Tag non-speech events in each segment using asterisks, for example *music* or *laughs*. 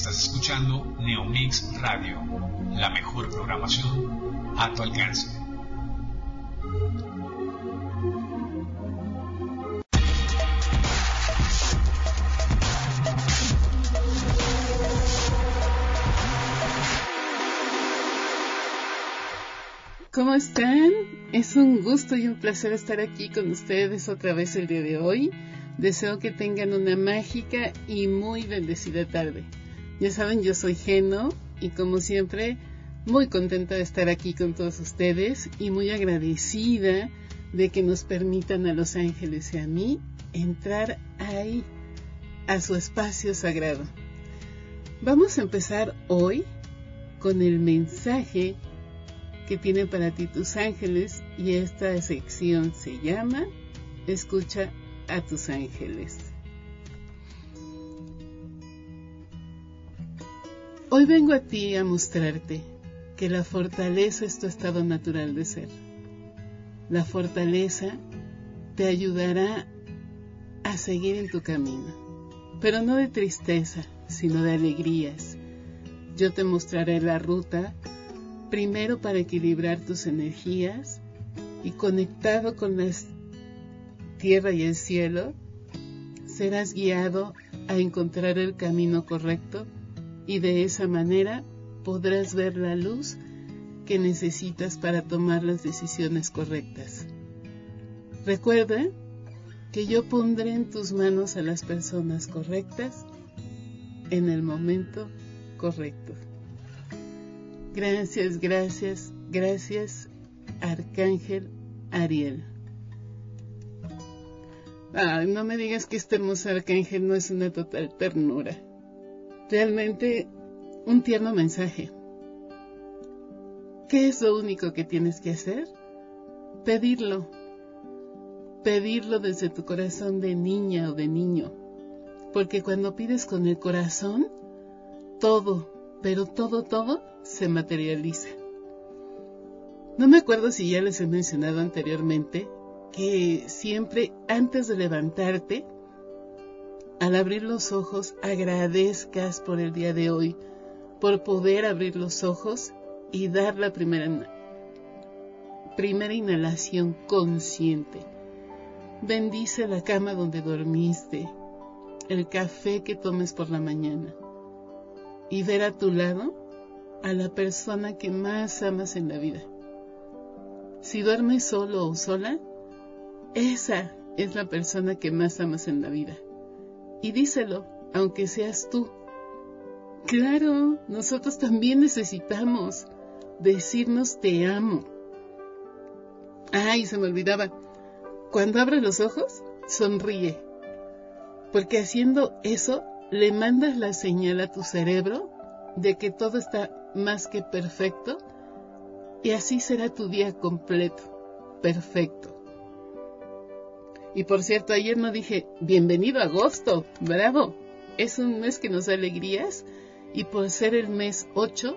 Estás escuchando Neomix Radio, la mejor programación a tu alcance. ¿Cómo están? Es un gusto y un placer estar aquí con ustedes otra vez el día de hoy. Deseo que tengan una mágica y muy bendecida tarde. Ya saben, yo soy Geno y como siempre, muy contenta de estar aquí con todos ustedes y muy agradecida de que nos permitan a los ángeles y a mí entrar ahí, a su espacio sagrado. Vamos a empezar hoy con el mensaje que tienen para ti tus ángeles y esta sección se llama Escucha a tus ángeles. Hoy vengo a ti a mostrarte que la fortaleza es tu estado natural de ser. La fortaleza te ayudará a seguir en tu camino, pero no de tristeza, sino de alegrías. Yo te mostraré la ruta, primero para equilibrar tus energías y conectado con la tierra y el cielo, serás guiado a encontrar el camino correcto y de esa manera podrás ver la luz que necesitas para tomar las decisiones correctas. Recuerda que yo pondré en tus manos a las personas correctas en el momento correcto. Gracias, gracias, gracias, Arcángel Ariel. no me digas que este hermoso arcángel no es una total ternura realmente un tierno mensaje. ¿Qué es lo único que tienes que hacer? Pedirlo. Pedirlo desde tu corazón de niña o de niño. Porque cuando pides con el corazón, todo, pero todo, todo se materializa. No me acuerdo si ya les he mencionado anteriormente que siempre antes de levantarte, al abrir los ojos agradezcas por el día de hoy, por poder abrir los ojos y dar la primera, primera inhalación consciente. Bendice la cama donde dormiste, el café que tomes por la mañana y ver a tu lado a la persona que más amas en la vida. Si duermes solo o sola, esa es la persona que más amas en la vida y díselo, aunque seas tú. Claro, nosotros también necesitamos decirnos te amo. Ay, se me olvidaba. Cuando abres los ojos, sonríe. Porque haciendo eso, le mandas la señal a tu cerebro de que todo está más que perfecto y así será tu día completo, perfecto. Y por cierto, ayer no dije, bienvenido a agosto, bravo. Es un mes que nos da alegrías y por ser el mes 8,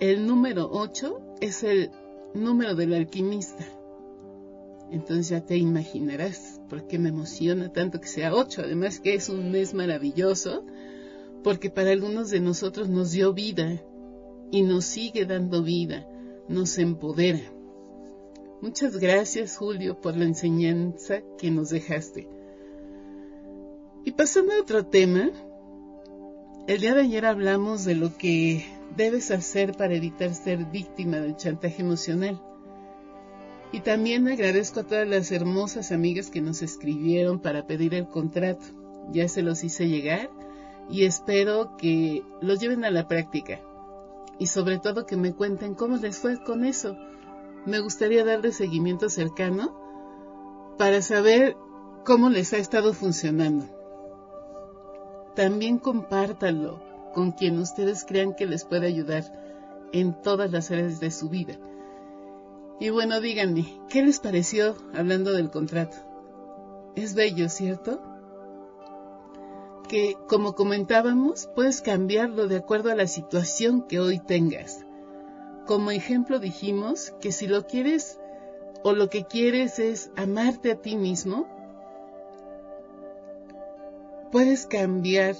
el número 8 es el número del alquimista. Entonces ya te imaginarás por qué me emociona tanto que sea 8. Además que es un mes maravilloso porque para algunos de nosotros nos dio vida y nos sigue dando vida, nos empodera. Muchas gracias, Julio, por la enseñanza que nos dejaste. Y pasando a otro tema, el día de ayer hablamos de lo que debes hacer para evitar ser víctima del chantaje emocional. Y también agradezco a todas las hermosas amigas que nos escribieron para pedir el contrato. Ya se los hice llegar y espero que lo lleven a la práctica. Y sobre todo que me cuenten cómo les fue con eso me gustaría darle seguimiento cercano para saber cómo les ha estado funcionando. También compártanlo con quien ustedes crean que les puede ayudar en todas las áreas de su vida. Y bueno, díganme, ¿qué les pareció hablando del contrato? Es bello, ¿cierto? Que, como comentábamos, puedes cambiarlo de acuerdo a la situación que hoy tengas como ejemplo dijimos que si lo quieres o lo que quieres es amarte a ti mismo, puedes cambiar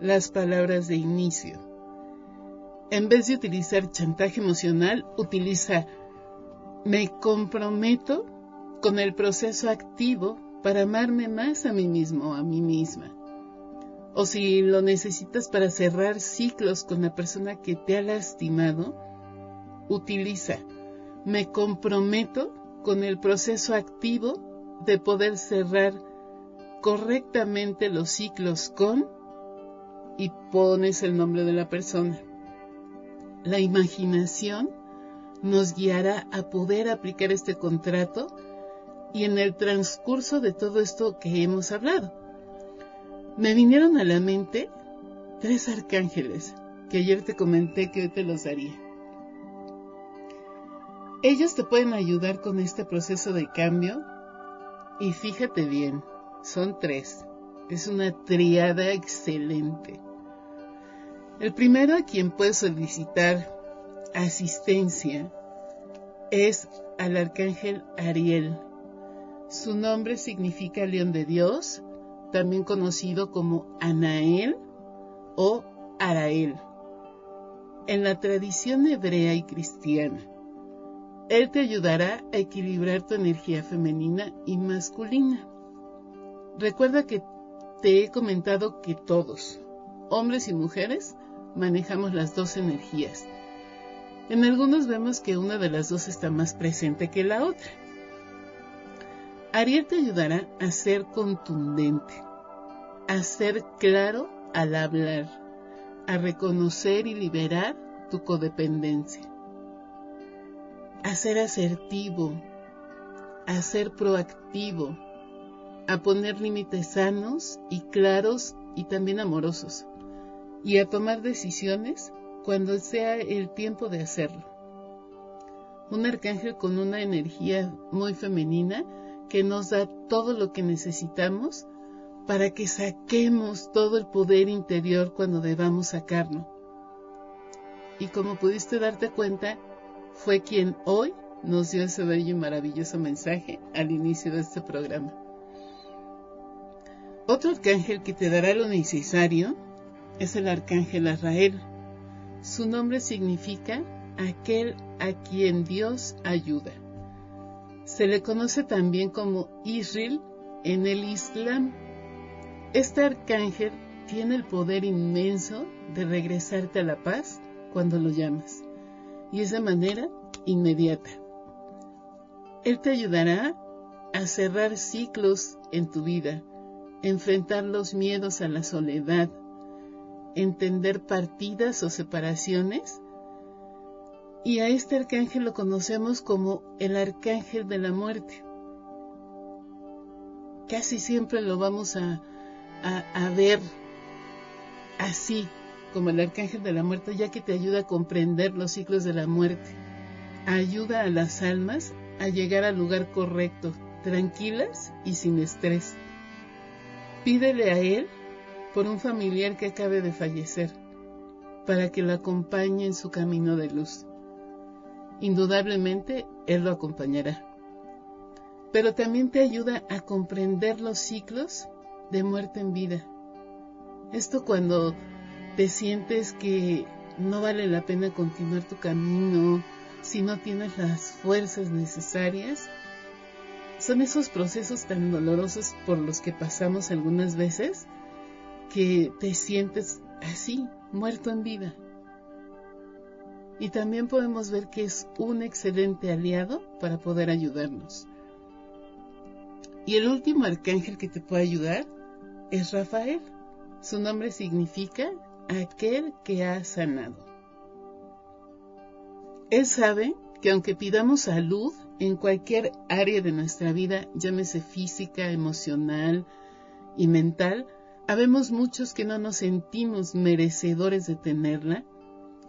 las palabras de inicio. En vez de utilizar chantaje emocional, utiliza me comprometo con el proceso activo para amarme más a mí mismo o a mí misma. O si lo necesitas para cerrar ciclos con la persona que te ha lastimado, utiliza me comprometo con el proceso activo de poder cerrar correctamente los ciclos con y pones el nombre de la persona. La imaginación nos guiará a poder aplicar este contrato y en el transcurso de todo esto que hemos hablado. Me vinieron a la mente tres arcángeles que ayer te comenté que hoy te los daría. Ellos te pueden ayudar con este proceso de cambio y fíjate bien, son tres. Es una triada excelente. El primero a quien puedes solicitar asistencia es al arcángel Ariel. Su nombre significa león de Dios, también conocido como Anael o Arael. En la tradición hebrea y cristiana, él te ayudará a equilibrar tu energía femenina y masculina. Recuerda que te he comentado que todos, hombres y mujeres, manejamos las dos energías. En algunos vemos que una de las dos está más presente que la otra. Ariel te ayudará a ser contundente, a ser claro al hablar, a reconocer y liberar tu codependencia a ser asertivo, a ser proactivo, a poner límites sanos y claros y también amorosos, y a tomar decisiones cuando sea el tiempo de hacerlo. Un arcángel con una energía muy femenina que nos da todo lo que necesitamos para que saquemos todo el poder interior cuando debamos sacarlo. Y como pudiste darte cuenta, fue quien hoy nos dio ese bello y maravilloso mensaje al inicio de este programa. Otro arcángel que te dará lo necesario es el arcángel Azrael. Su nombre significa aquel a quien Dios ayuda. Se le conoce también como Israel en el Islam. Este arcángel tiene el poder inmenso de regresarte a la paz cuando lo llamas y es de manera inmediata. Él te ayudará a cerrar ciclos en tu vida, enfrentar los miedos a la soledad, entender partidas o separaciones. Y a este arcángel lo conocemos como el arcángel de la muerte. Casi siempre lo vamos a, ver así, como el arcángel de la muerte, ya que te ayuda a comprender los ciclos de la muerte. Ayuda a las almas a llegar al lugar correcto, tranquilas y sin estrés. Pídele a Él por un familiar que acabe de fallecer, para que lo acompañe en su camino de luz. Indudablemente, Él lo acompañará. Pero también te ayuda a comprender los ciclos de muerte en vida. Esto cuando te sientes que no vale la pena continuar tu camino si no tienes las fuerzas necesarias. Son esos procesos tan dolorosos por los que pasamos algunas veces que te sientes así, muerto en vida. Y también podemos ver que es un excelente aliado para poder ayudarnos. Y el último arcángel que te puede ayudar es Rafael. Su nombre significa aquel que ha sanado. Él sabe que aunque pidamos salud en cualquier área de nuestra vida, llámese física, emocional y mental, habemos muchos que no nos sentimos merecedores de tenerla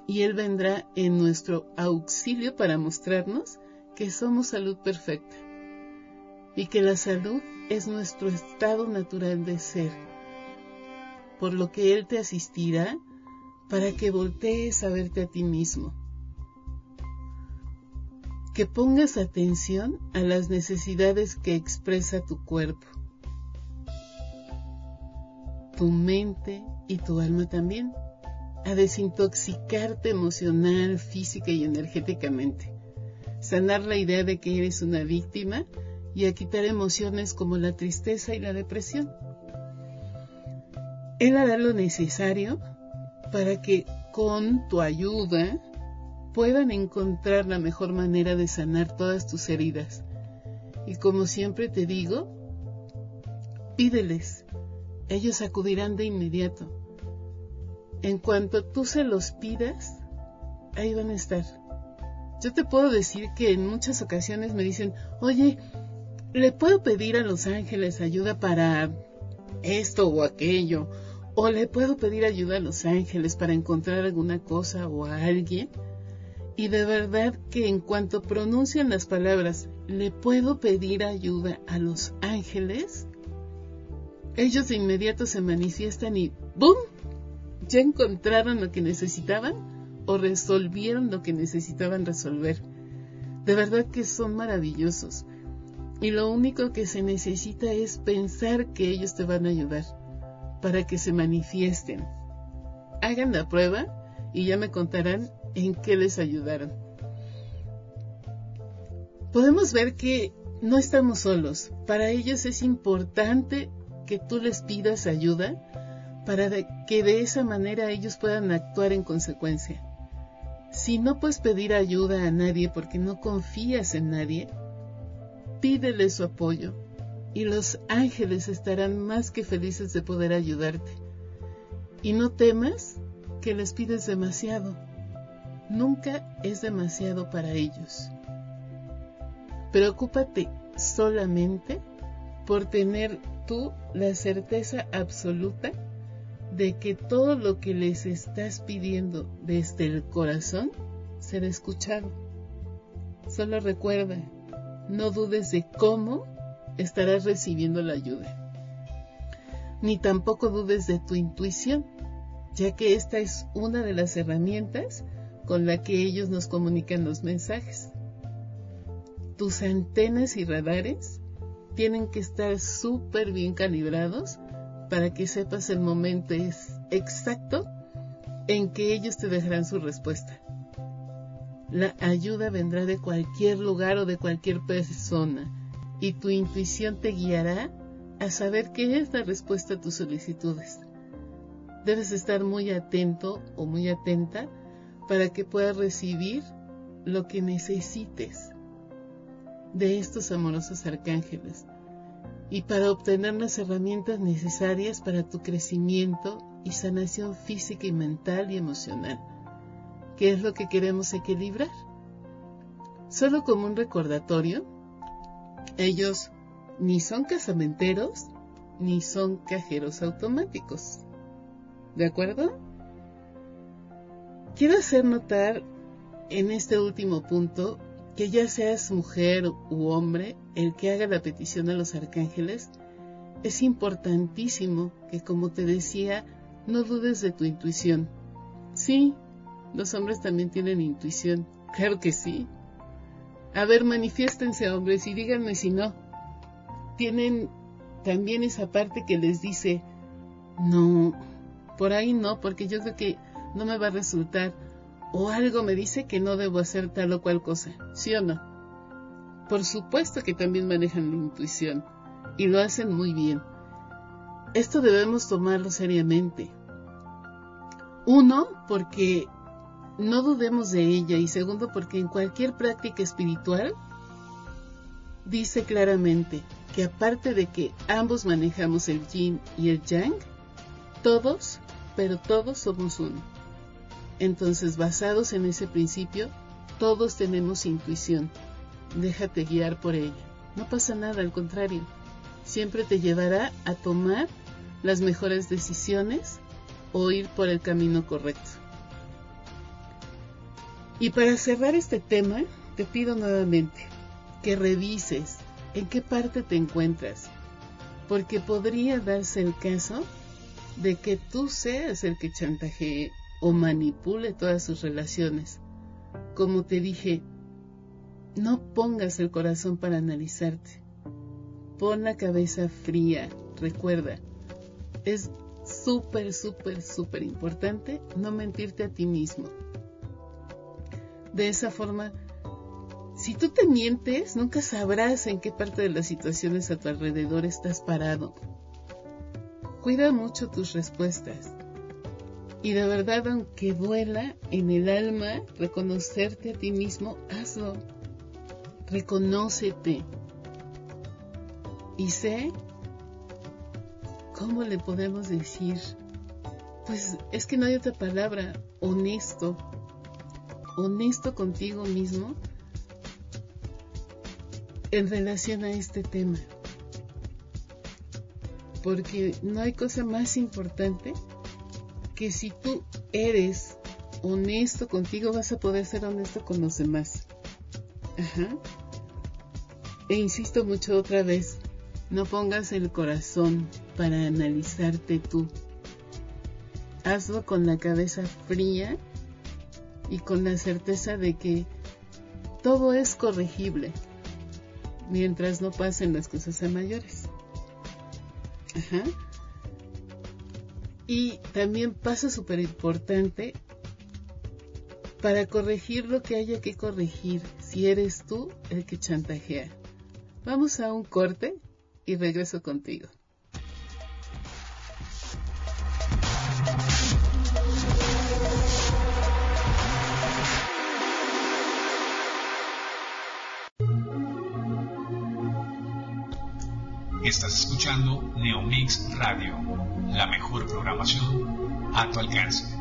y Él vendrá en nuestro auxilio para mostrarnos que somos salud perfecta y que la salud es nuestro estado natural de ser por lo que Él te asistirá para que voltees a verte a ti mismo. Que pongas atención a las necesidades que expresa tu cuerpo, tu mente y tu alma también, a desintoxicarte emocional, física y energéticamente, sanar la idea de que eres una víctima y a quitar emociones como la tristeza y la depresión. Él hará lo necesario para que con tu ayuda puedan encontrar la mejor manera de sanar todas tus heridas. Y como siempre te digo, pídeles, ellos acudirán de inmediato. En cuanto tú se los pidas, ahí van a estar. Yo te puedo decir que en muchas ocasiones me dicen, oye, ¿le puedo pedir a los ángeles ayuda para esto o aquello? ¿O le puedo pedir ayuda a los ángeles para encontrar alguna cosa o a alguien? Y de verdad que en cuanto pronuncian las palabras, ¿le puedo pedir ayuda a los ángeles? Ellos de inmediato se manifiestan y ¡boom! Ya encontraron lo que necesitaban o resolvieron lo que necesitaban resolver. De verdad que son maravillosos. Y lo único que se necesita es pensar que ellos te van a ayudar para que se manifiesten. Hagan la prueba y ya me contarán en qué les ayudaron. Podemos ver que no estamos solos. Para ellos es importante que tú les pidas ayuda para que de esa manera ellos puedan actuar en consecuencia. Si no puedes pedir ayuda a nadie porque no confías en nadie, pídele su apoyo y los ángeles estarán más que felices de poder ayudarte. Y no temas que les pides demasiado. Nunca es demasiado para ellos. Preocúpate solamente por tener tú la certeza absoluta de que todo lo que les estás pidiendo desde el corazón será escuchado. Solo recuerda, no dudes de cómo estarás recibiendo la ayuda. Ni tampoco dudes de tu intuición, ya que esta es una de las herramientas con la que ellos nos comunican los mensajes. Tus antenas y radares tienen que estar súper bien calibrados para que sepas el momento exacto en que ellos te dejarán su respuesta. La ayuda vendrá de cualquier lugar o de cualquier persona y tu intuición te guiará a saber qué es la respuesta a tus solicitudes. Debes estar muy atento o muy atenta para que puedas recibir lo que necesites de estos amorosos arcángeles y para obtener las herramientas necesarias para tu crecimiento y sanación física y mental y emocional, que es lo que queremos equilibrar. Solo como un recordatorio, ellos ni son casamenteros ni son cajeros automáticos. ¿De acuerdo? Quiero hacer notar en este último punto que ya seas mujer u hombre el que haga la petición a los arcángeles, es importantísimo que, como te decía, no dudes de tu intuición. Sí, los hombres también tienen intuición, claro que sí, a ver, manifiéstense hombres y díganme si no. Tienen también esa parte que les dice, no, por ahí no, porque yo creo que no me va a resultar. O algo me dice que no debo hacer tal o cual cosa, ¿sí o no? Por supuesto que también manejan la intuición y lo hacen muy bien. Esto debemos tomarlo seriamente. Uno, porque no dudemos de ella y segundo porque en cualquier práctica espiritual dice claramente que aparte de que ambos manejamos el yin y el yang, todos, pero todos somos uno. Entonces, basados en ese principio, todos tenemos intuición. Déjate guiar por ella. No pasa nada, al contrario, siempre te llevará a tomar las mejores decisiones o ir por el camino correcto. Y para cerrar este tema, te pido nuevamente que revises en qué parte te encuentras, porque podría darse el caso de que tú seas el que chantajee o manipule todas sus relaciones. Como te dije, no pongas el corazón para analizarte. Pon la cabeza fría. Recuerda, es súper, súper, súper importante no mentirte a ti mismo. De esa forma, si tú te mientes, nunca sabrás en qué parte de las situaciones a tu alrededor estás parado. Cuida mucho tus respuestas. Y de verdad, aunque duela en el alma reconocerte a ti mismo, hazlo. Reconócete. Y sé ¿cómo le podemos decir? Pues es que no hay otra palabra, honesto, honesto contigo mismo en relación a este tema. Porque no hay cosa más importante que si tú eres honesto contigo, vas a poder ser honesto con los demás. Ajá. E insisto mucho otra vez, no pongas el corazón para analizarte tú. Hazlo con la cabeza fría y con la certeza de que todo es corregible mientras no pasen las cosas a mayores. Ajá. Y también pasa súper importante para corregir lo que haya que corregir si eres tú el que chantajea. Vamos a un corte y regreso contigo. Estás escuchando Neomix Radio, la mejor programación a tu alcance.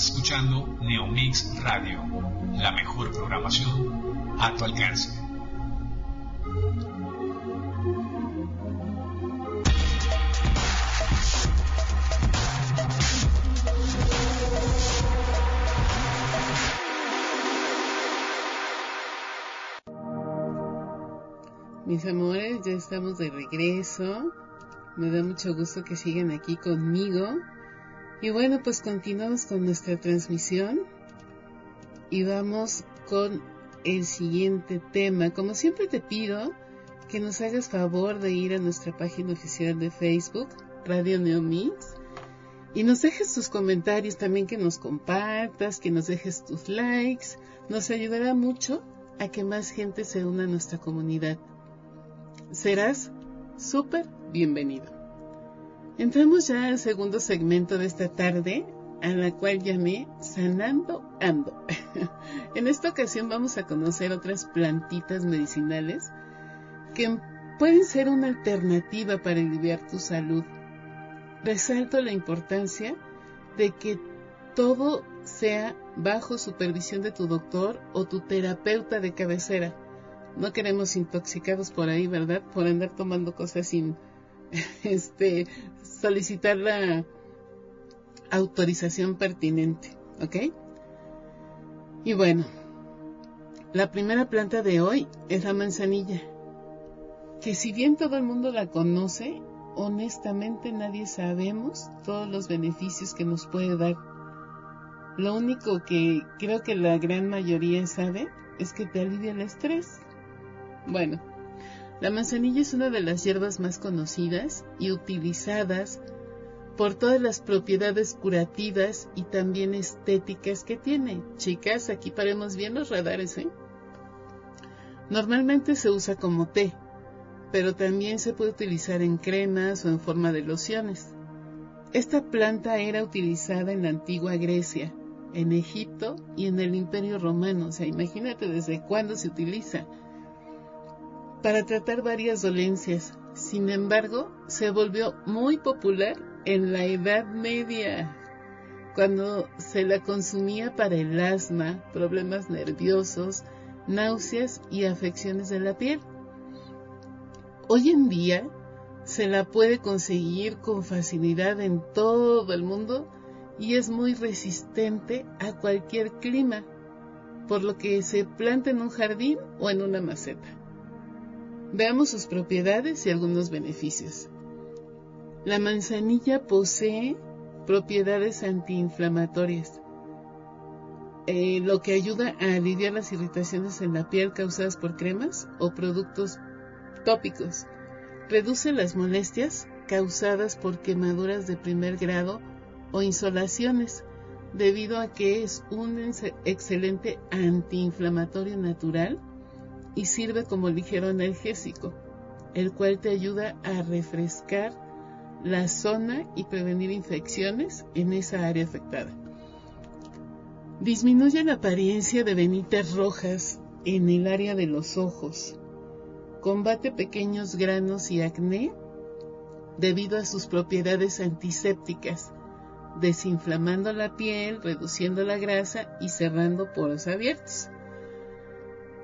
Escuchando Neomix Radio, la mejor programación a tu alcance. Mis amores, ya estamos de regreso. Me da mucho gusto que sigan aquí conmigo. Y bueno, pues continuamos con nuestra transmisión y vamos con el siguiente tema. Como siempre te pido que nos hagas favor de ir a nuestra página oficial de Facebook, Radio Neomix, y nos dejes tus comentarios también, que nos compartas, que nos dejes tus likes. Nos ayudará mucho a que más gente se una a nuestra comunidad serás súper bienvenido. Entramos ya al segundo segmento de esta tarde, a la cual llamé Sanando Ando. *laughs* en esta ocasión vamos a conocer otras plantitas medicinales que pueden ser una alternativa para aliviar tu salud. Resalto la importancia de que todo sea bajo supervisión de tu doctor o tu terapeuta de cabecera no queremos intoxicados por ahí, ¿verdad? Por andar tomando cosas sin *laughs* este solicitar la autorización pertinente, ¿ok? Y bueno, la primera planta de hoy es la manzanilla, que si bien todo el mundo la conoce, honestamente nadie sabemos todos los beneficios que nos puede dar. Lo único que creo que la gran mayoría sabe es que te alivia el estrés. Bueno, la manzanilla es una de las hierbas más conocidas y utilizadas por todas las propiedades curativas y también estéticas que tiene. Chicas, aquí paremos bien los radares, ¿eh? Normalmente se usa como té, pero también se puede utilizar en cremas o en forma de lociones. Esta planta era utilizada en la antigua Grecia, en Egipto y en el Imperio Romano. O sea, imagínate desde cuándo se utiliza para tratar varias dolencias. Sin embargo, se volvió muy popular en la Edad Media, cuando se la consumía para el asma, problemas nerviosos, náuseas y afecciones de la piel. Hoy en día se la puede conseguir con facilidad en todo el mundo y es muy resistente a cualquier clima, por lo que se planta en un jardín o en una maceta. Veamos sus propiedades y algunos beneficios. La manzanilla posee propiedades antiinflamatorias, eh, lo que ayuda a aliviar las irritaciones en la piel causadas por cremas o productos tópicos. Reduce las molestias causadas por quemaduras de primer grado o insolaciones, debido a que es un excelente antiinflamatorio natural y sirve como ligero analgésico, el cual te ayuda a refrescar la zona y prevenir infecciones en esa área afectada. Disminuye la apariencia de venitas rojas en el área de los ojos. Combate pequeños granos y acné debido a sus propiedades antisépticas, desinflamando la piel, reduciendo la grasa y cerrando poros abiertos.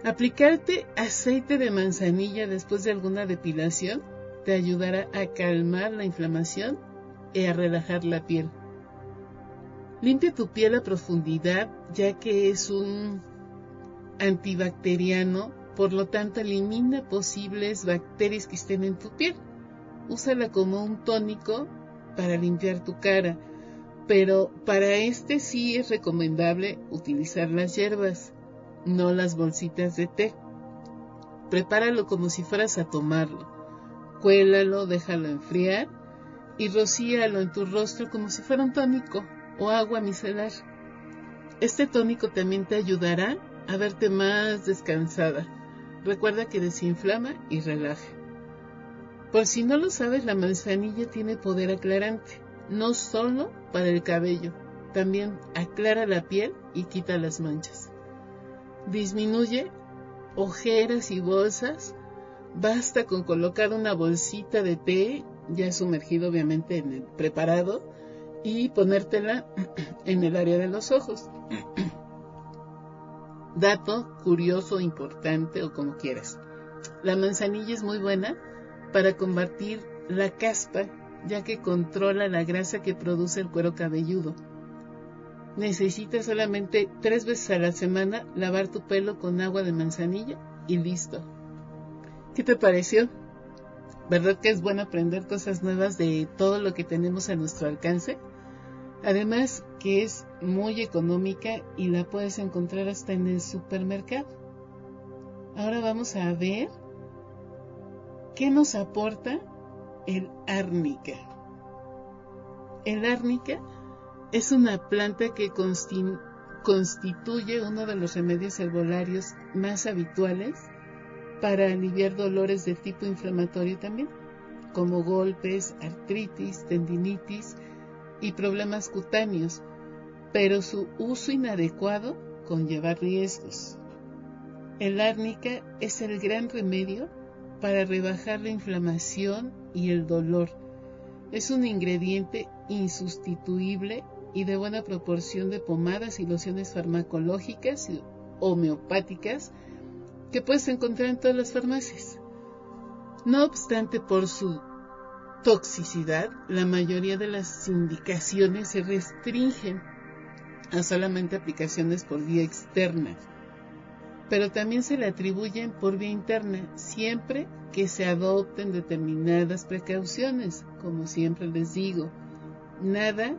Aplicarte aceite de manzanilla después de alguna depilación te ayudará a calmar la inflamación y a relajar la piel. Limpia tu piel a profundidad ya que es un antibacteriano, por lo tanto elimina posibles bacterias que estén en tu piel. Úsala como un tónico para limpiar tu cara, pero para este sí es recomendable utilizar las hierbas no las bolsitas de té. Prepáralo como si fueras a tomarlo. Cuélalo, déjalo enfriar y rocíalo en tu rostro como si fuera un tónico o agua micelar. Este tónico también te ayudará a verte más descansada. Recuerda que desinflama y relaja. Por si no lo sabes, la manzanilla tiene poder aclarante, no solo para el cabello, también aclara la piel y quita las manchas disminuye ojeras y bolsas. Basta con colocar una bolsita de té, ya sumergido obviamente en el preparado, y ponértela *clears throat* en el área de los ojos. *clears throat* Dato curioso, importante o como quieras. La manzanilla es muy buena para combatir la caspa, ya que controla la grasa que produce el cuero cabelludo. Necesitas solamente tres veces a la semana lavar tu pelo con agua de manzanilla y listo. ¿Qué te pareció? ¿Verdad que es bueno aprender cosas nuevas de todo lo que tenemos a nuestro alcance? Además que es muy económica y la puedes encontrar hasta en el supermercado. Ahora vamos a ver qué nos aporta el árnica. El árnica es una planta que constituye uno de los remedios herbolarios más habituales para aliviar dolores de tipo inflamatorio también, como golpes, artritis, tendinitis y problemas cutáneos, pero su uso inadecuado conlleva riesgos. El árnica es el gran remedio para rebajar la inflamación y el dolor. Es un ingrediente insustituible y de buena proporción de pomadas y lociones farmacológicas y homeopáticas que puedes encontrar en todas las farmacias. No obstante, por su toxicidad, la mayoría de las indicaciones se restringen a solamente aplicaciones por vía externa, pero también se le atribuyen por vía interna, siempre que se adopten determinadas precauciones, como siempre les digo. Nada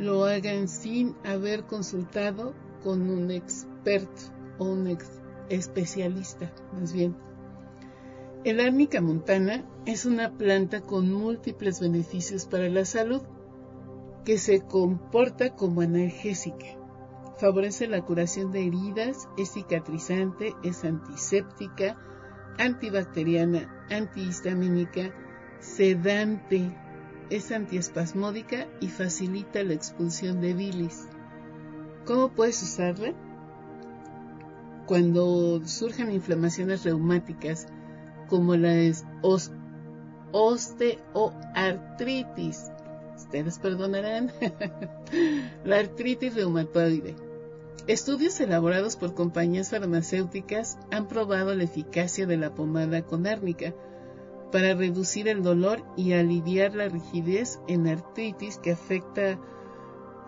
lo hagan sin haber consultado con un experto o un especialista, más bien. El árnica montana es una planta con múltiples beneficios para la salud, que se comporta como analgésica. Favorece la curación de heridas, es cicatrizante, es antiséptica, antibacteriana, antihistamínica, sedante, es antiespasmódica y facilita la expulsión de bilis. ¿Cómo puedes usarla? Cuando surjan inflamaciones reumáticas como la osteoartritis, ustedes perdonarán, *laughs* la artritis reumatoide. Estudios elaborados por compañías farmacéuticas han probado la eficacia de la pomada con árnica para reducir el dolor y aliviar la rigidez en artritis que afecta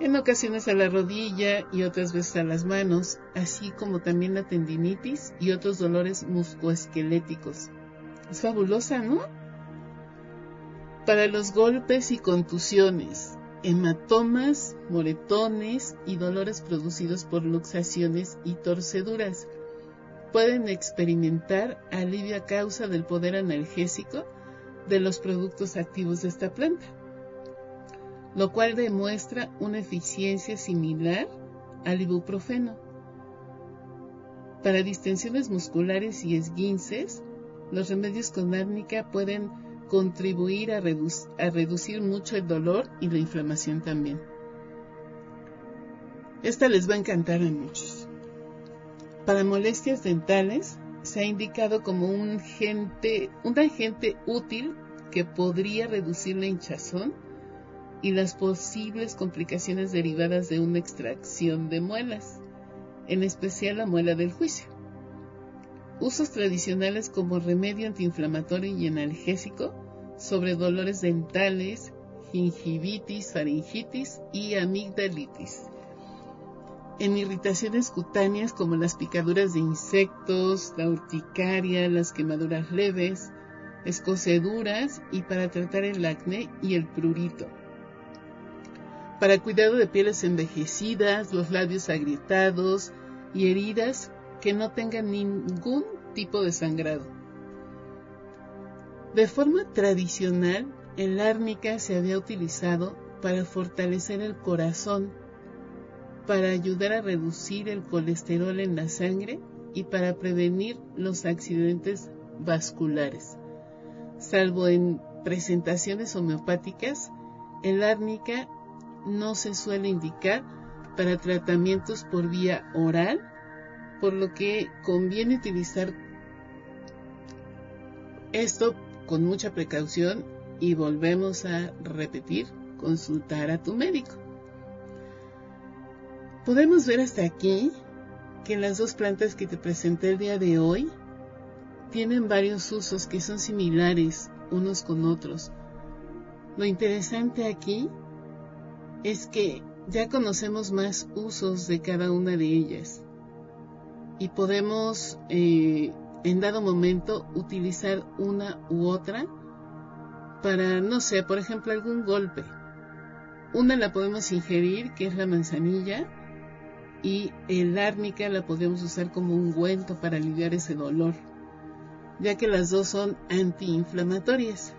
en ocasiones a la rodilla y otras veces a las manos, así como también la tendinitis y otros dolores musculoesqueléticos. Es fabulosa, ¿no? Para los golpes y contusiones, hematomas, moretones y dolores producidos por luxaciones y torceduras pueden experimentar alivio a causa del poder analgésico de los productos activos de esta planta, lo cual demuestra una eficiencia similar al ibuprofeno. Para distensiones musculares y esguinces, los remedios con árnica pueden contribuir a, a reducir mucho el dolor y la inflamación también. Esta les va a encantar a muchos. Para molestias dentales, se ha indicado como un, agente útil que podría reducir la hinchazón y las posibles complicaciones derivadas de una extracción de muelas, en especial la muela del juicio. Usos tradicionales como remedio antiinflamatorio y analgésico sobre dolores dentales, gingivitis, faringitis y amigdalitis en irritaciones cutáneas como las picaduras de insectos, la urticaria, las quemaduras leves, escoceduras y para tratar el acné y el prurito. Para cuidado de pieles envejecidas, los labios agrietados y heridas que no tengan ningún tipo de sangrado. De forma tradicional, el árnica se había utilizado para fortalecer el corazón para ayudar a reducir el colesterol en la sangre y para prevenir los accidentes vasculares. Salvo en presentaciones homeopáticas, el árnica no se suele indicar para tratamientos por vía oral, por lo que conviene utilizar esto con mucha precaución y volvemos a repetir consultar a tu médico. Podemos ver hasta aquí que las dos plantas que te presenté el día de hoy tienen varios usos que son similares unos con otros. Lo interesante aquí es que ya conocemos más usos de cada una de ellas y podemos eh, en dado momento utilizar una u otra para, no sé, por ejemplo, algún golpe. Una la podemos ingerir, que es la manzanilla, y el árnica la podemos usar como ungüento para aliviar ese dolor, ya que las dos son antiinflamatorias.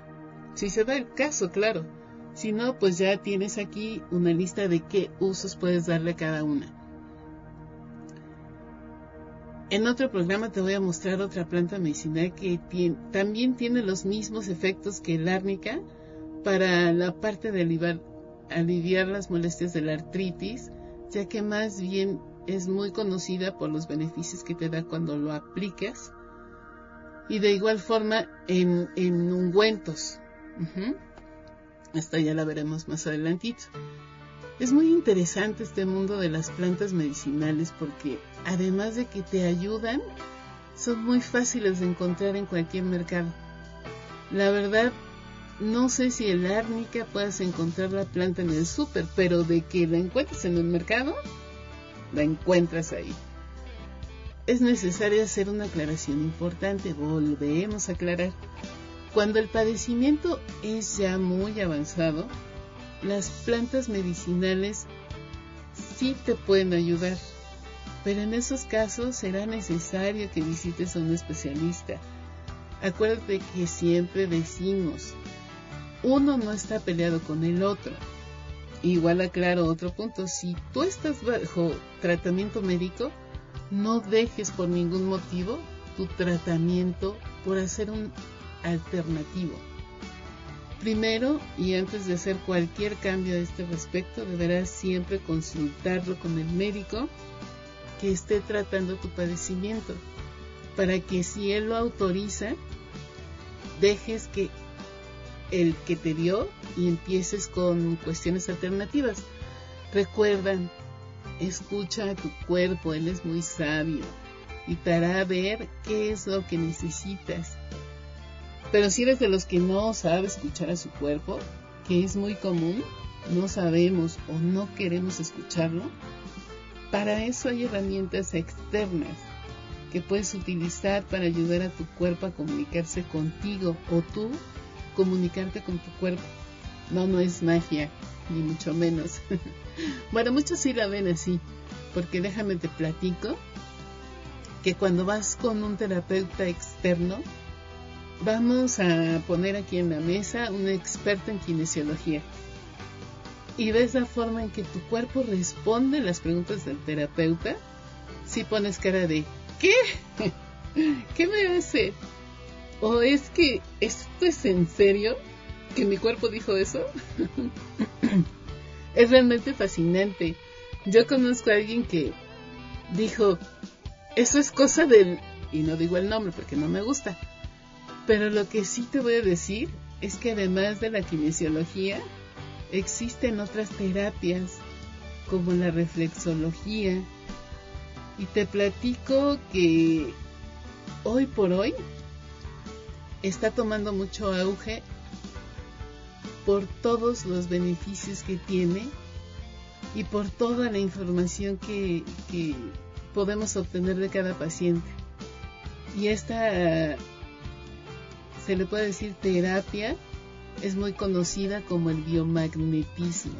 Si se da el caso, claro. Si no, pues ya tienes aquí una lista de qué usos puedes darle a cada una. En otro programa te voy a mostrar otra planta medicinal que también tiene los mismos efectos que el árnica para la parte de aliviar, aliviar las molestias de la artritis, ya que más bien es muy conocida por los beneficios que te da cuando lo aplicas. Y de igual forma en, en ungüentos. Esta ya la veremos más adelantito. Es muy interesante este mundo de las plantas medicinales porque además de que te ayudan, son muy fáciles de encontrar en cualquier mercado. La verdad, no sé si el árnica puedas encontrar la planta en el súper, pero de que la encuentres en el mercado, la encuentras ahí. Es necesario hacer una aclaración importante, volvemos a aclarar. Cuando el padecimiento es ya muy avanzado, las plantas medicinales sí te pueden ayudar pero en esos casos será necesario que visites a un especialista. Acuérdate que siempre decimos, uno no está peleado con el otro. Igual aclaro otro punto, si tú estás bajo tratamiento médico, no dejes por ningún motivo tu tratamiento por hacer un alternativo. Primero, y antes de hacer cualquier cambio a este respecto, deberás siempre consultarlo con el médico que esté tratando tu padecimiento, para que si él lo autoriza, dejes que el que te dio y empieces con cuestiones alternativas. Recuerdan, escucha a tu cuerpo, él es muy sabio y te hará ver qué es lo que necesitas. Pero si eres de los que no sabe escuchar a su cuerpo, que es muy común, no sabemos o no queremos escucharlo, para eso hay herramientas externas que puedes utilizar para ayudar a tu cuerpo a comunicarse contigo o tú comunicarte con tu cuerpo. No, no es magia, ni mucho menos. *laughs* bueno, muchos sí la ven así, porque déjame te platico que cuando vas con un terapeuta externo, vamos a poner aquí en la mesa un experto en kinesiología y ves la forma en que tu cuerpo responde las preguntas del terapeuta, si pones cara de ¿qué? *laughs* ¿Qué me hace? ¿O es que esto es en serio? ¿Que mi cuerpo dijo eso? *laughs* es realmente fascinante. Yo conozco a alguien que dijo, eso es cosa del... y no digo el nombre porque no me gusta. Pero lo que sí te voy a decir es que además de la kinesiología, existen otras terapias como la reflexología y te platico que hoy por hoy está tomando mucho auge por todos los beneficios que tiene y por toda la información que, podemos obtener de cada paciente. Y esta, se le puede decir terapia, es muy conocida como el biomagnetismo.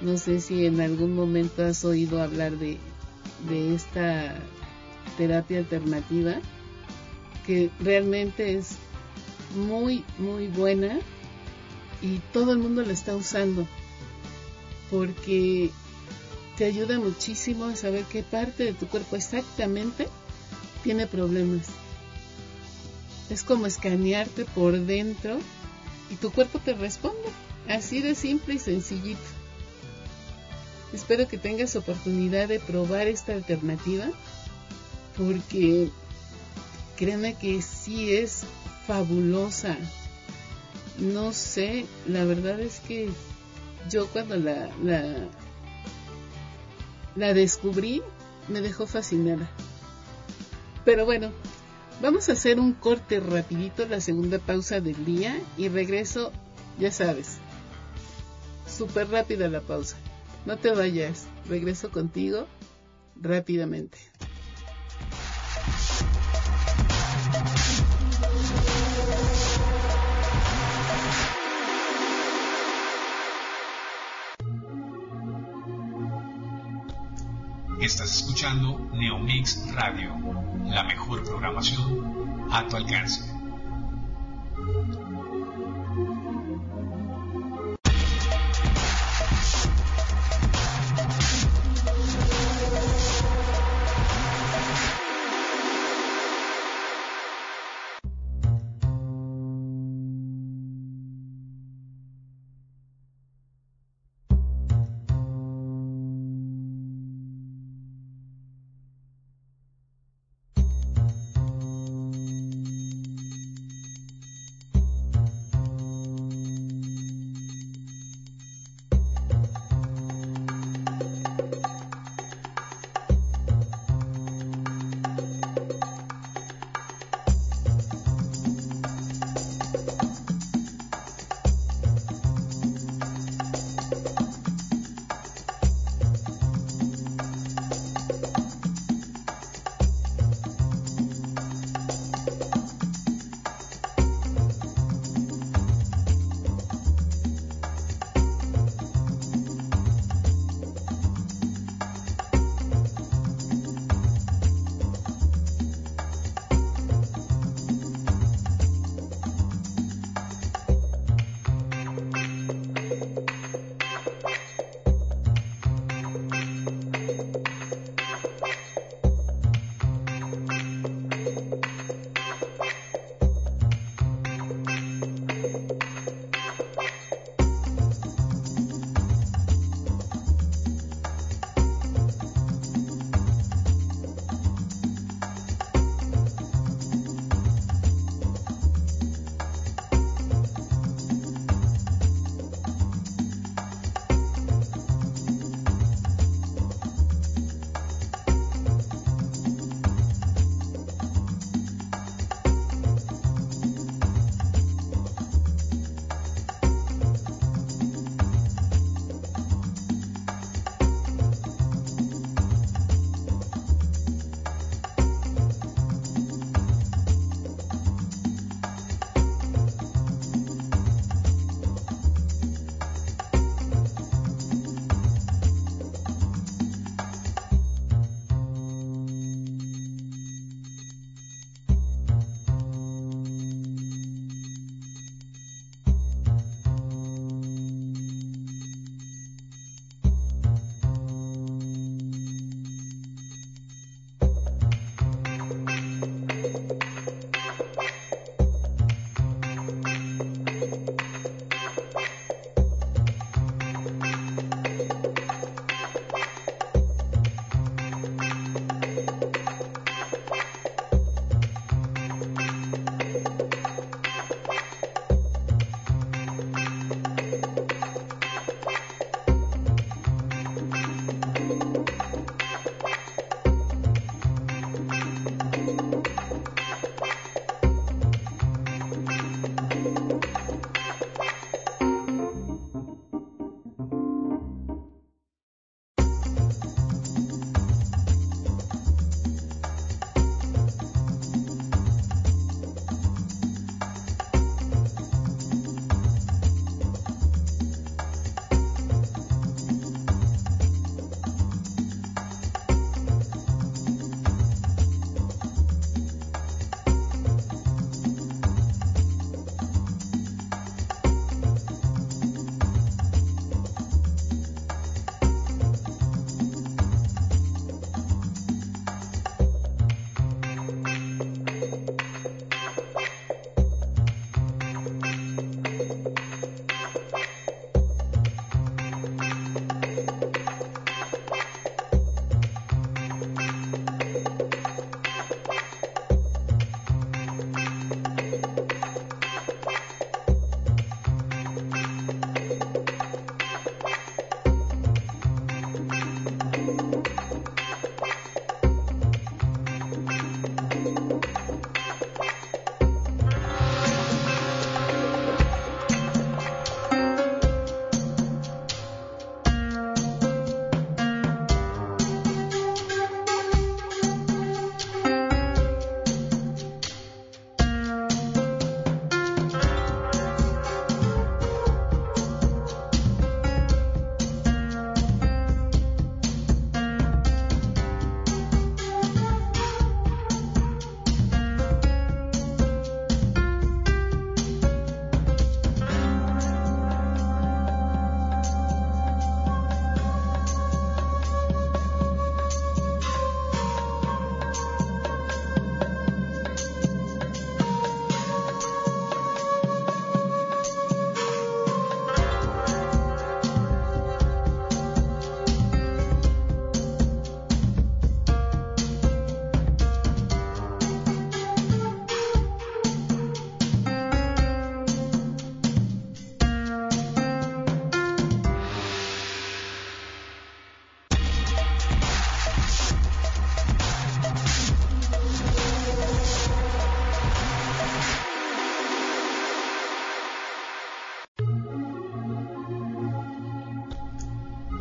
No sé si en algún momento has oído hablar de, esta terapia alternativa que realmente es muy muy buena y todo el mundo la está usando porque te ayuda muchísimo a saber qué parte de tu cuerpo exactamente tiene problemas. Es como escanearte por dentro y tu cuerpo te responde. Así de simple y sencillito. Espero que tengas oportunidad de probar esta alternativa porque créeme que sí es fabulosa. No sé, la verdad es que yo cuando la, la, la descubrí, me dejó fascinada. Pero bueno, vamos a hacer un corte rapidito, la segunda pausa del día, y regreso, ya sabes, súper rápida la pausa. No te vayas, regreso contigo rápidamente. Estás escuchando Neomix Radio, la mejor programación a tu alcance.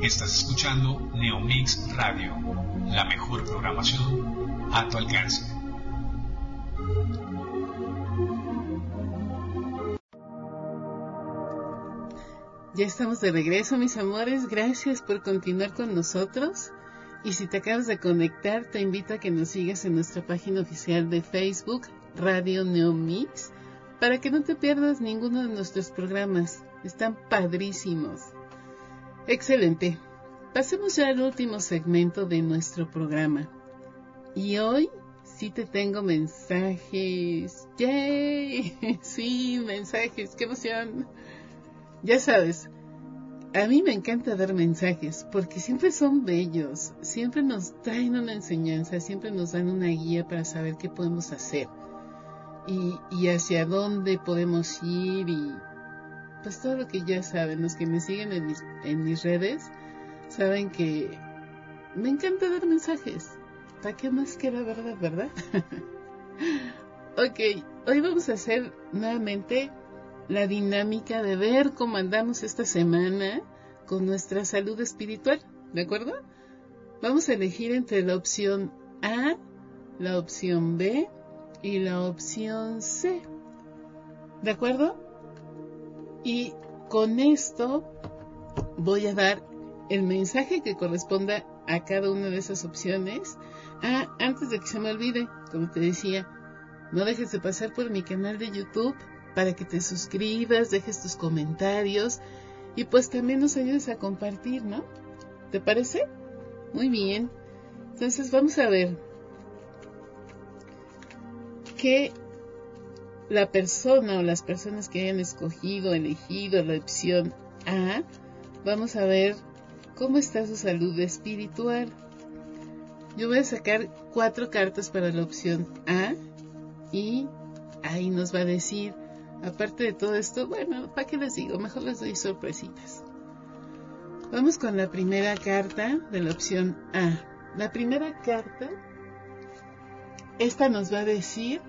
Estás escuchando Neomix Radio, la mejor programación a tu alcance. Ya estamos de regreso, mis amores. Gracias por continuar con nosotros. Y si te acabas de conectar, te invito a que nos sigas en nuestra página oficial de Facebook, Radio Neomix, para que no te pierdas ninguno de nuestros programas. Están padrísimos. Excelente. Pasemos ya al último segmento de nuestro programa. Y hoy sí te tengo mensajes. ¡Yay! *laughs* Sí, mensajes. ¡Qué emoción! Ya sabes, a mí me encanta dar mensajes porque siempre son bellos, siempre nos traen una enseñanza, siempre nos dan una guía para saber qué podemos hacer y, hacia dónde podemos ir y pues todo lo que ya saben, los que me siguen en mis, en mis redes, saben que me encanta dar mensajes. ¿Para qué más que la verdad, verdad? *laughs* ok, hoy vamos a hacer nuevamente la dinámica de ver cómo andamos esta semana con nuestra salud espiritual, ¿de acuerdo? Vamos a elegir entre la opción A, la opción B y la opción C, ¿de acuerdo? Y con esto voy a dar el mensaje que corresponda a cada una de esas opciones. Ah, antes de que se me olvide, como te decía, no dejes de pasar por mi canal de YouTube para que te suscribas, dejes tus comentarios y pues también nos ayudes a compartir, ¿no? ¿Te parece? Muy bien. Entonces vamos a ver que la persona o las personas que hayan escogido, elegido la opción A, vamos a ver cómo está su salud espiritual. Yo voy a sacar cuatro cartas para la opción A y ahí nos va a decir Aparte de todo esto, bueno, ¿para qué les digo? Mejor les doy sorpresitas. Vamos con la primera carta de la opción A. La primera carta, esta nos va a decir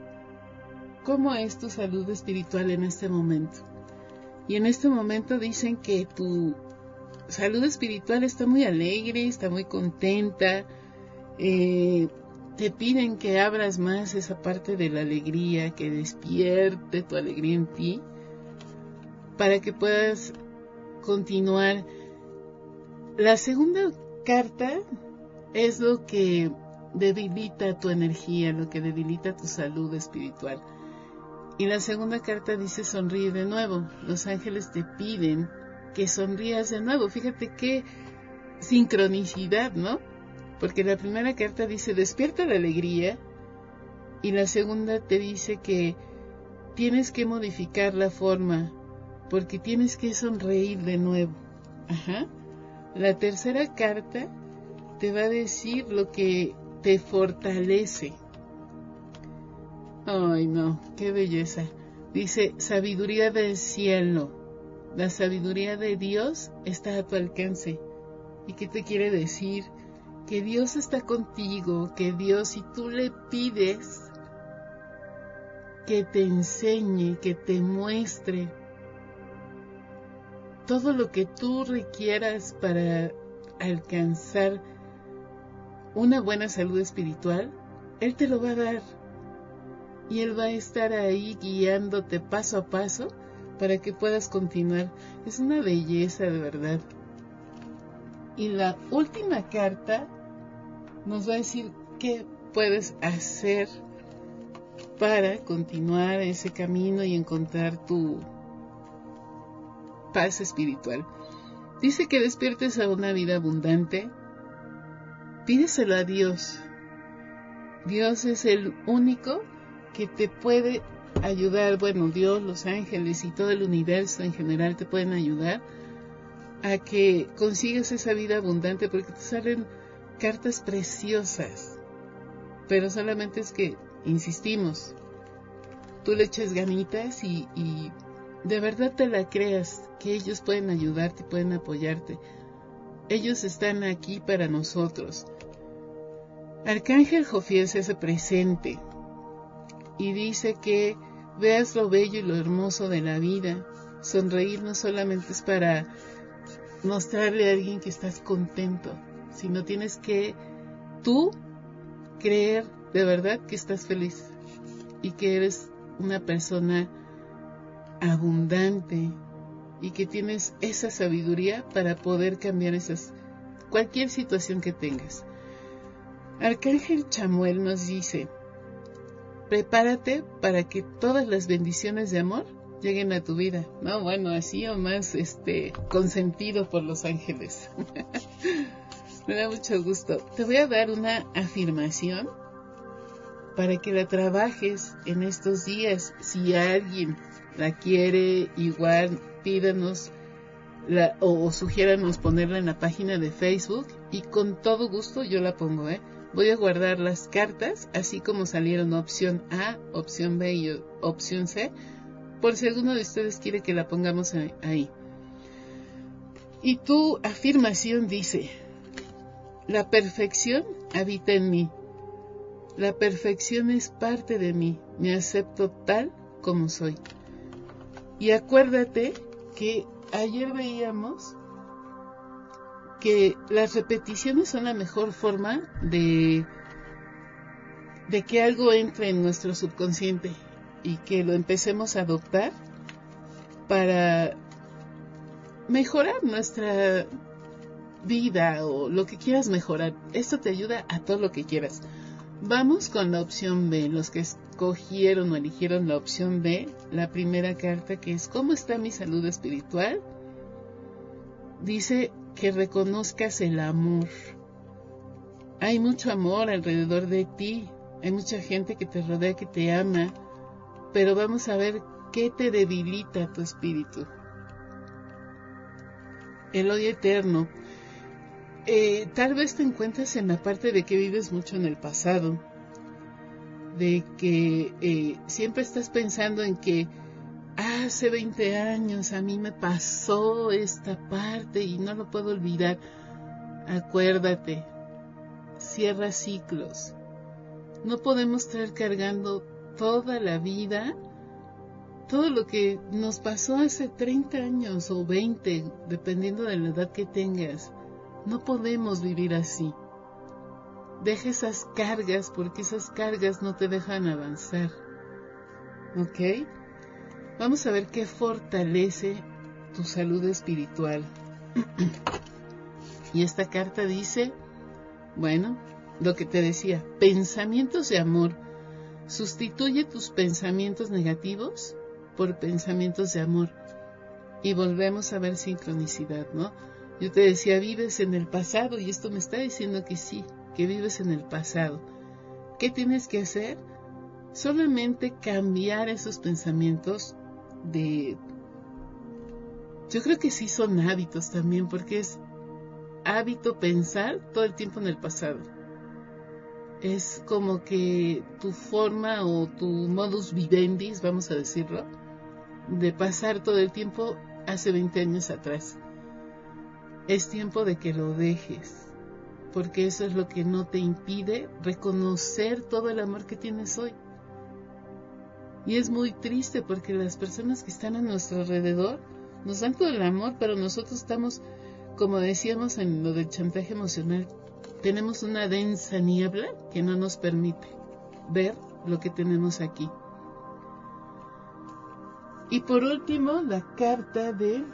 cómo es tu salud espiritual en este momento. Y en este momento dicen que tu salud espiritual está muy alegre, está muy contenta, eh, te piden que abras más esa parte de la alegría, que despierte tu alegría en ti, para que puedas continuar. La segunda carta es lo que debilita tu energía, lo que debilita tu salud espiritual. Y la segunda carta dice sonríe de nuevo. Los ángeles te piden que sonrías de nuevo. Fíjate qué sincronicidad, ¿no? Porque la primera carta dice despierta la alegría y la segunda te dice que tienes que modificar la forma porque tienes que sonreír de nuevo. Ajá. La tercera carta te va a decir lo que te fortalece. Ay, no, qué belleza. Dice sabiduría del cielo. La sabiduría de Dios está a tu alcance. ¿Y qué te quiere decir? que Dios está contigo, que Dios, si tú le pides que te enseñe, que te muestre todo lo que tú requieras para alcanzar una buena salud espiritual, Él te lo va a dar. Y Él va a estar ahí guiándote paso a paso para que puedas continuar. Es una belleza de verdad. Y la última carta nos va a decir qué puedes hacer para continuar ese camino y encontrar tu paz espiritual. Dice que despiertes a una vida abundante. Pídeselo a Dios. Dios es el único que te puede ayudar. Bueno, Dios, los ángeles y todo el universo en general te pueden ayudar a que consigas esa vida abundante porque te salen cartas preciosas, pero solamente es que, insistimos, tú le eches ganitas y, y de verdad te la creas, que ellos pueden ayudarte, pueden apoyarte. Ellos están aquí para nosotros. Arcángel Jofiel se hace presente y dice que veas lo bello y lo hermoso de la vida. Sonreír no solamente es para mostrarle a alguien que estás contento, sino tienes que tú creer de verdad que estás feliz y que eres una persona abundante y que tienes esa sabiduría para poder cambiar esas cualquier situación que tengas. Arcángel Chamuel nos dice, prepárate para que todas las bendiciones de amor lleguen a tu vida. No, bueno, así o más este consentido por los ángeles. *laughs* Me da mucho gusto. Te voy a dar una afirmación para que la trabajes en estos días. Si alguien la quiere, igual pídanos la, o, o sugiéranos ponerla en la página de Facebook y con todo gusto yo la pongo, ¿eh? Voy a guardar las cartas, así como salieron opción A, opción B y opción C, por si alguno de ustedes quiere que la pongamos ahí. Y tu afirmación dice, la perfección habita en mí. La perfección es parte de mí. Me acepto tal como soy. Y acuérdate que ayer veíamos que las repeticiones son la mejor forma de, de que algo entre en nuestro subconsciente y que lo empecemos a adoptar para mejorar nuestra vida o lo que quieras mejorar. Esto te ayuda a todo lo que quieras. Vamos con la opción B, los que escogieron o eligieron la opción B, la primera carta que es ¿Cómo está mi salud espiritual? Dice que reconozcas el amor. Hay mucho amor alrededor de ti, hay mucha gente que te rodea, que te ama, pero vamos a ver qué te debilita tu espíritu. El odio eterno. Eh, tal vez te encuentres en la parte de que vives mucho en el pasado, de que eh, siempre estás pensando en que hace 20 años a mí me pasó esta parte y no lo puedo olvidar. Acuérdate, cierra ciclos. No podemos estar cargando toda la vida todo lo que nos pasó hace 30 años o 20, dependiendo de la edad que tengas. No podemos vivir así. Deja esas cargas porque esas cargas no te dejan avanzar. ¿Ok? Vamos a ver qué fortalece tu salud espiritual. y esta carta dice, bueno, lo que te decía, pensamientos de amor. Sustituye tus pensamientos negativos por pensamientos de amor. Y volvemos a ver sincronicidad, ¿no? Yo te decía, vives en el pasado y esto me está diciendo que sí, que vives en el pasado. ¿Qué tienes que hacer? Solamente cambiar esos pensamientos de... Yo creo que sí son hábitos también, porque es hábito pensar todo el tiempo en el pasado. Es como que tu forma o tu modus vivendi, vamos a decirlo, de pasar todo el tiempo hace 20 años atrás. Es tiempo de que lo dejes, porque eso es lo que no te impide reconocer todo el amor que tienes hoy. Y es muy triste porque las personas que están a nuestro alrededor nos dan todo el amor, pero nosotros estamos, como decíamos en lo del chantaje emocional, tenemos una densa niebla que no nos permite ver lo que tenemos aquí. Y por último, la carta de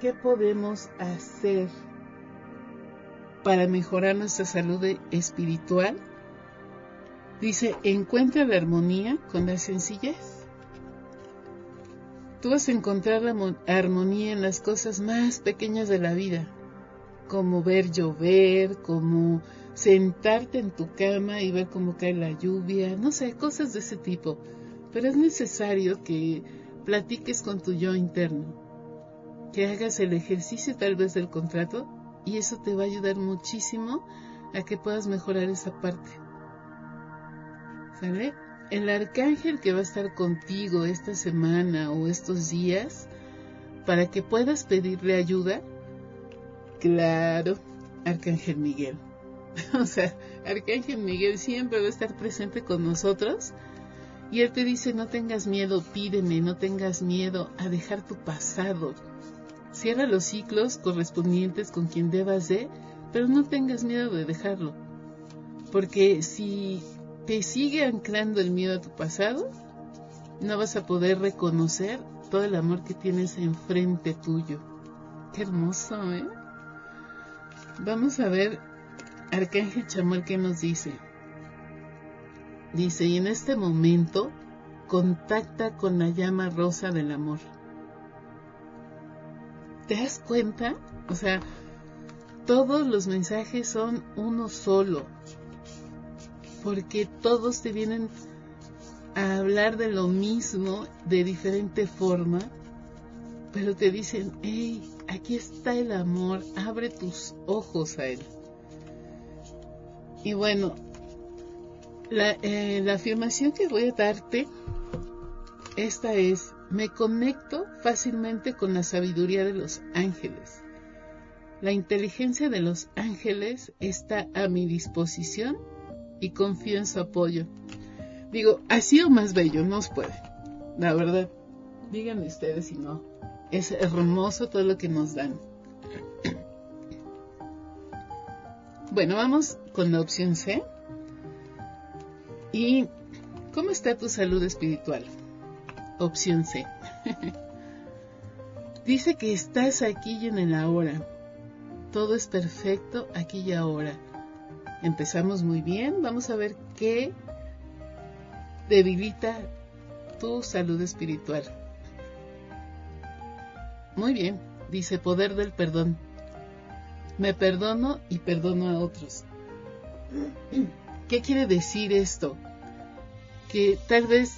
qué podemos hacer para mejorar nuestra salud espiritual Dice, encuentra la armonía con la sencillez. Tú vas a encontrar la armonía en las cosas más pequeñas de la vida, como ver llover, como sentarte en tu cama y ver cómo cae la lluvia, no sé, cosas de ese tipo. Pero es necesario que platiques con tu yo interno, que hagas el ejercicio tal vez del contrato y eso te va a ayudar muchísimo a que puedas mejorar esa parte. El arcángel que va a estar contigo esta semana o estos días para que puedas pedirle ayuda, claro, Arcángel Miguel. *laughs* o sea, Arcángel Miguel siempre va a estar presente con nosotros y él te dice, no tengas miedo, pídeme, no tengas miedo a dejar tu pasado. Cierra los ciclos correspondientes con quien debas de, pero no tengas miedo de dejarlo. Porque si te sigue anclando el miedo a tu pasado, no vas a poder reconocer todo el amor que tienes enfrente tuyo. Qué hermoso, ¿eh? Vamos a ver Arcángel Chamuel que nos dice. Dice, y en este momento contacta con la llama rosa del amor. ¿Te das cuenta? O sea, todos los mensajes son uno solo, porque todos te vienen a hablar de lo mismo de diferente forma, pero te dicen, hey, aquí está el amor, abre tus ojos a él. Y bueno, la, eh, la afirmación que voy a darte, esta es, me conecto fácilmente con la sabiduría de los ángeles. La inteligencia de los ángeles está a mi disposición y confío en su apoyo. Digo, así o más bello, no os puede. La verdad, díganme ustedes si no. Es hermoso todo lo que nos dan. Bueno, vamos con la opción C. ¿Y cómo está tu salud espiritual? Opción C. *laughs* Dice que estás aquí y en el ahora. Todo es perfecto aquí y ahora. Empezamos muy bien. Vamos a ver qué debilita tu salud espiritual. Muy bien, dice poder del perdón. Me perdono y perdono a otros. ¿Qué quiere decir esto? Que tal vez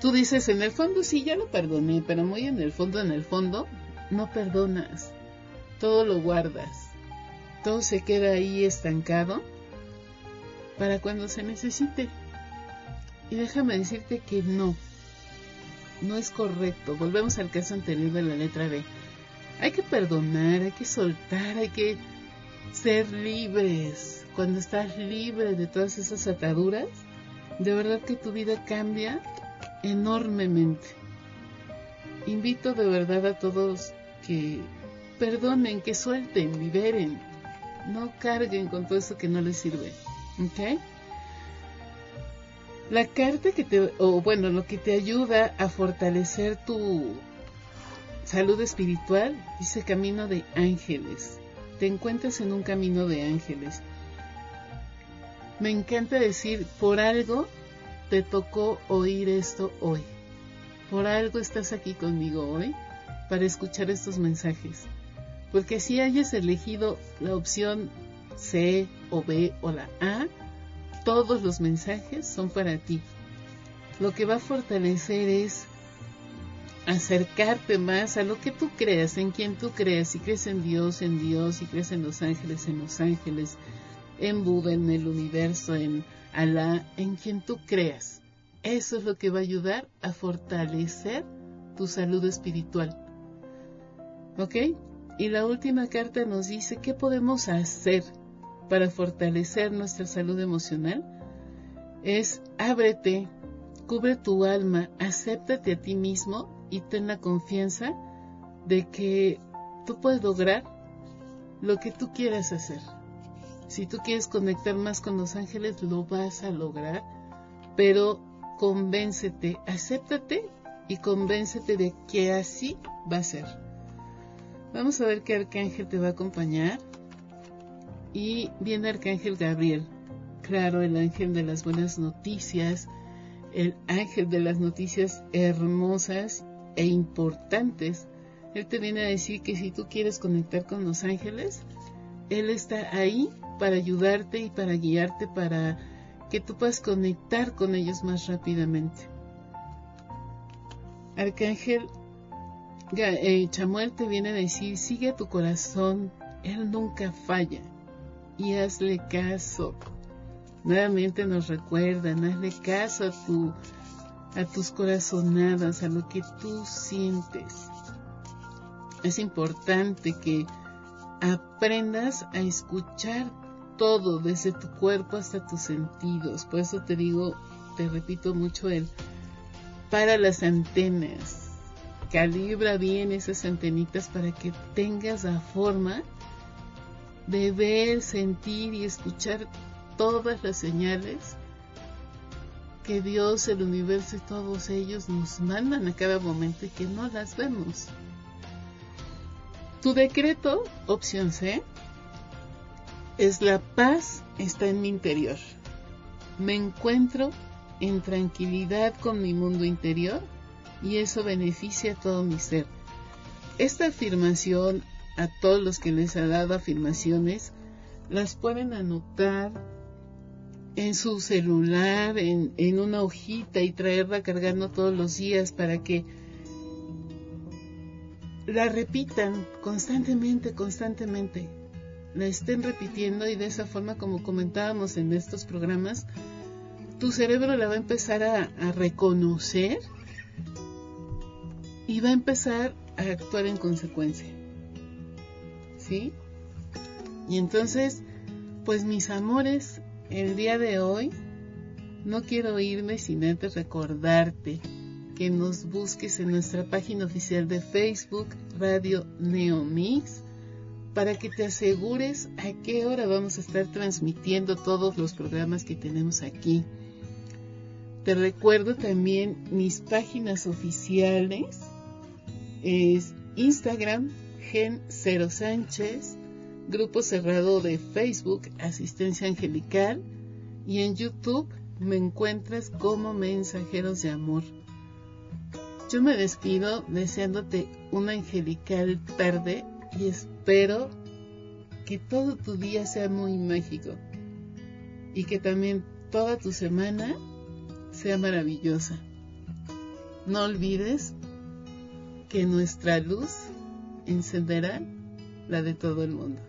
tú dices en el fondo sí, ya lo perdoné, pero muy en el fondo, en el fondo, no perdonas. Todo lo guardas. Todo se queda ahí estancado para cuando se necesite. Y déjame decirte que no, no es correcto. Volvemos al caso anterior de la letra B. Hay que perdonar, hay que soltar, hay que ser libres. Cuando estás libre de todas esas ataduras, de verdad que tu vida cambia enormemente. Invito de verdad a todos que perdonen, que suelten, liberen, no carguen con todo eso que no les sirve. ¿Ok? La carta que te, o bueno, lo que te ayuda a fortalecer tu salud espiritual dice camino de ángeles. Te encuentras en un camino de ángeles. Me encanta decir, por algo te tocó oír esto hoy. Por algo estás aquí conmigo hoy para escuchar estos mensajes. Porque si hayas elegido la opción C o B o la A, todos los mensajes son para ti. Lo que va a fortalecer es acercarte más a lo que tú creas, en quien tú creas. Si crees en Dios, en Dios, si crees en los ángeles, en los ángeles, en Buda, en el universo, en Alá, en quien tú creas. Eso es lo que va a ayudar a fortalecer tu salud espiritual. ¿Ok? Y la última carta nos dice qué podemos hacer para fortalecer nuestra salud emocional es ábrete, cubre tu alma, acéptate a ti mismo y ten la confianza de que tú puedes lograr lo que tú quieras hacer. Si tú quieres conectar más con los ángeles, lo vas a lograr, pero convéncete, acéptate y convéncete de que así va a ser. Vamos a ver qué arcángel te va a acompañar y viene Arcángel Gabriel, claro, el ángel de las buenas noticias, el ángel de las noticias hermosas e importantes. Él te viene a decir que si tú quieres conectar con los ángeles, Él está ahí para ayudarte y para guiarte para que tú puedas conectar con ellos más rápidamente. Arcángel Chamuel te viene a decir, sigue tu corazón, Él nunca falla y hazle caso. Nuevamente nos recuerdan, hazle caso a, tu, a tus corazonadas, a lo que tú sientes. Es importante que aprendas a escuchar todo, desde tu cuerpo hasta tus sentidos. Por eso te digo, te repito mucho el para las antenas, calibra bien esas antenitas para que tengas la forma de ver, sentir y escuchar todas las señales que Dios, el universo y todos ellos nos mandan a cada momento y que no las vemos. Tu decreto, opción C, es la paz está en mi interior. Me encuentro en tranquilidad con mi mundo interior y eso beneficia a todo mi ser. Esta afirmación, a todos los que les ha dado afirmaciones, las pueden anotar en su celular, en, en una hojita y traerla cargando todos los días para que la repitan constantemente, constantemente, la estén repitiendo y de esa forma, como comentábamos en estos programas, tu cerebro la va a empezar a, a reconocer y va a empezar a actuar en consecuencia. ¿Sí? Y entonces, pues mis amores, el día de hoy no quiero irme sin antes recordarte que nos busques en nuestra página oficial de Facebook Radio Neomix para que te asegures a qué hora vamos a estar transmitiendo todos los programas que tenemos aquí. Te recuerdo también mis páginas oficiales. Es Instagram, Gen 0 Sánchez, Grupo Cerrado de Facebook, Asistencia Angelical, y en YouTube me encuentras como Mensajeros de Amor. Yo me despido deseándote una angelical tarde y espero que todo tu día sea muy mágico y que también toda tu semana sea maravillosa. No olvides que nuestra luz encenderá la de todo el mundo.